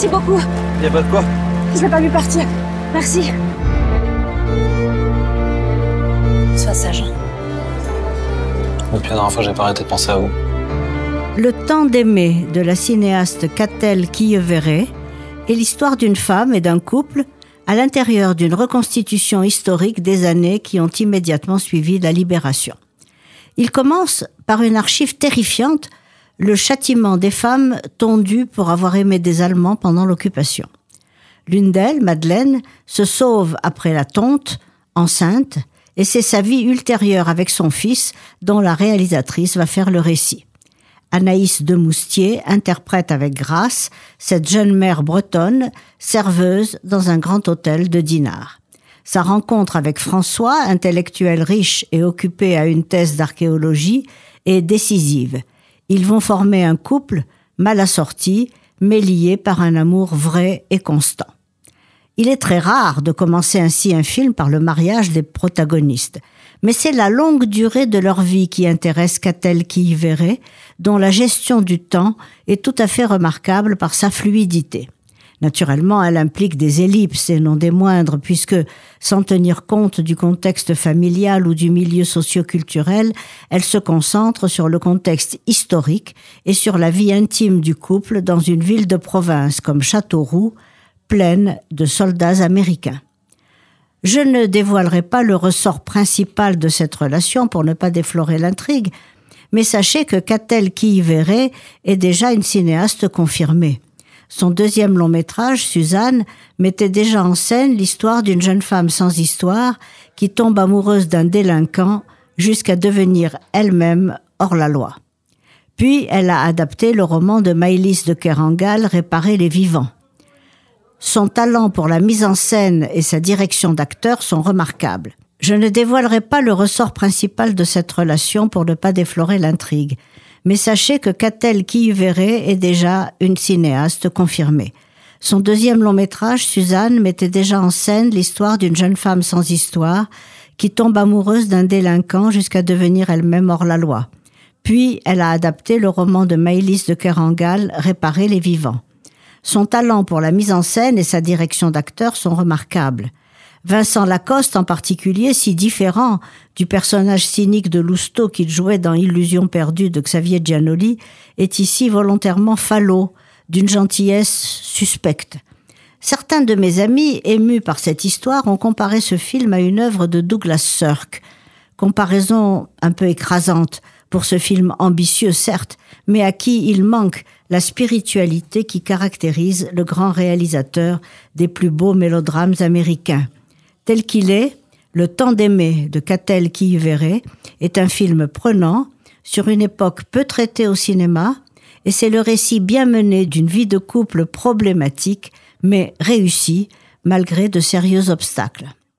Merci beaucoup. Y a pas de quoi. Je vais pas lui partir. Merci. Sois sage. Depuis la dernière fois, j'ai pas arrêté de penser à vous. Le temps d'aimer de la cinéaste Catel Quilleveré est l'histoire d'une femme et d'un couple à l'intérieur d'une reconstitution historique des années qui ont immédiatement suivi la libération. Il commence par une archive terrifiante, le châtiment des femmes tondues pour avoir aimé des Allemands pendant l'occupation. L'une d'elles, Madeleine, se sauve après la tonte, enceinte, et c'est sa vie ultérieure avec son fils dont la réalisatrice va faire le récit. Anaïs de Moustier interprète avec grâce cette jeune mère bretonne, serveuse dans un grand hôtel de Dinard. Sa rencontre avec François, intellectuel riche et occupé à une thèse d'archéologie, est décisive. Ils vont former un couple mal assorti, mais lié par un amour vrai et constant. Il est très rare de commencer ainsi un film par le mariage des protagonistes mais c'est la longue durée de leur vie qui intéresse Catel qui y verrait, dont la gestion du temps est tout à fait remarquable par sa fluidité. Naturellement, elle implique des ellipses et non des moindres, puisque, sans tenir compte du contexte familial ou du milieu socioculturel, elle se concentre sur le contexte historique et sur la vie intime du couple dans une ville de province comme Châteauroux, pleine de soldats américains. Je ne dévoilerai pas le ressort principal de cette relation pour ne pas déflorer l'intrigue, mais sachez que Catel qui y verrait est déjà une cinéaste confirmée. Son deuxième long métrage, Suzanne, mettait déjà en scène l'histoire d'une jeune femme sans histoire qui tombe amoureuse d'un délinquant jusqu'à devenir elle-même hors la loi. Puis elle a adapté le roman de Maëlys de Kerangal, Réparer les vivants. Son talent pour la mise en scène et sa direction d'acteur sont remarquables. Je ne dévoilerai pas le ressort principal de cette relation pour ne pas déflorer l'intrigue, mais sachez que Catel qui est déjà une cinéaste confirmée. Son deuxième long métrage, Suzanne, mettait déjà en scène l'histoire d'une jeune femme sans histoire qui tombe amoureuse d'un délinquant jusqu'à devenir elle-même hors la loi. Puis, elle a adapté le roman de Maëlys de Kerangal, Réparer les vivants. Son talent pour la mise en scène et sa direction d'acteur sont remarquables. Vincent Lacoste en particulier, si différent du personnage cynique de Lousteau qu'il jouait dans Illusion perdue de Xavier Giannoli, est ici volontairement falot, d'une gentillesse suspecte. Certains de mes amis, émus par cette histoire, ont comparé ce film à une œuvre de Douglas Sirk. Comparaison un peu écrasante pour ce film ambitieux, certes, mais à qui il manque la spiritualité qui caractérise le grand réalisateur des plus beaux mélodrames américains. Tel qu'il est, Le temps d'aimer de Catel qui y verrait est un film prenant sur une époque peu traitée au cinéma et c'est le récit bien mené d'une vie de couple problématique mais réussie malgré de sérieux obstacles.